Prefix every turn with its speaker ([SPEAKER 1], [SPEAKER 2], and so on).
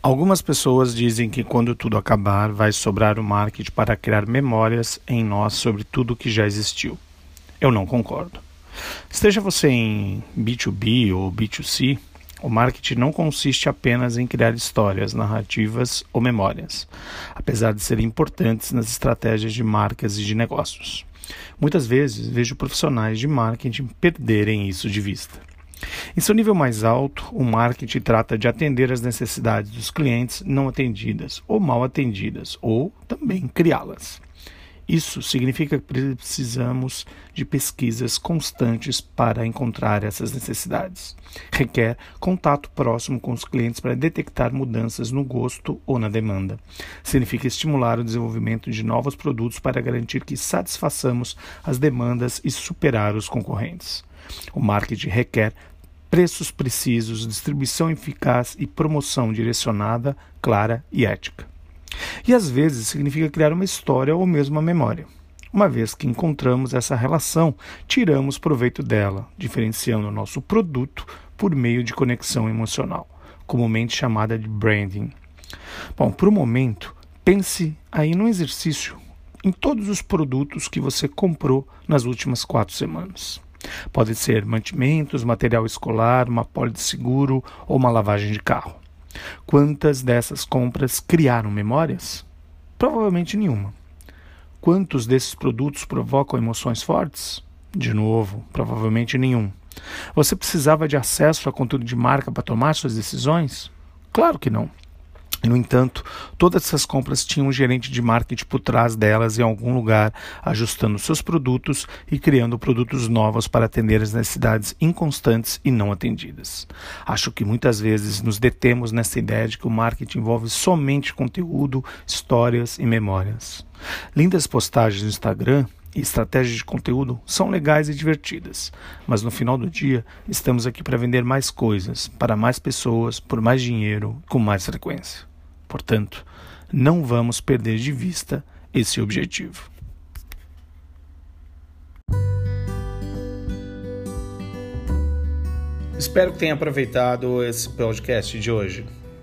[SPEAKER 1] Algumas pessoas dizem que quando tudo acabar, vai sobrar o marketing para criar memórias em nós sobre tudo que já existiu. Eu não concordo. Esteja você em B2B ou B2C, o marketing não consiste apenas em criar histórias, narrativas ou memórias, apesar de serem importantes nas estratégias de marcas e de negócios. Muitas vezes vejo profissionais de marketing perderem isso de vista. Em seu nível mais alto, o marketing trata de atender às necessidades dos clientes não atendidas ou mal atendidas, ou também criá-las. Isso significa que precisamos de pesquisas constantes para encontrar essas necessidades. Requer contato próximo com os clientes para detectar mudanças no gosto ou na demanda. Significa estimular o desenvolvimento de novos produtos para garantir que satisfaçamos as demandas e superar os concorrentes. O marketing requer preços precisos, distribuição eficaz e promoção direcionada, clara e ética. E às vezes significa criar uma história ou mesmo uma memória. Uma vez que encontramos essa relação, tiramos proveito dela, diferenciando o nosso produto por meio de conexão emocional, comumente chamada de branding. Bom, para o momento, pense aí no exercício em todos os produtos que você comprou nas últimas quatro semanas. Pode ser mantimentos, material escolar, uma pólice de seguro ou uma lavagem de carro. Quantas dessas compras criaram memórias? Provavelmente nenhuma. Quantos desses produtos provocam emoções fortes? De novo, provavelmente nenhum. Você precisava de acesso a conteúdo de marca para tomar suas decisões? Claro que não. No entanto, todas essas compras tinham um gerente de marketing por trás delas em algum lugar, ajustando seus produtos e criando produtos novos para atender as necessidades inconstantes e não atendidas. Acho que muitas vezes nos detemos nessa ideia de que o marketing envolve somente conteúdo, histórias e memórias. Lindas postagens no Instagram e estratégias de conteúdo são legais e divertidas, mas no final do dia estamos aqui para vender mais coisas, para mais pessoas, por mais dinheiro, com mais frequência. Portanto, não vamos perder de vista esse objetivo. Espero que tenha aproveitado esse podcast de hoje.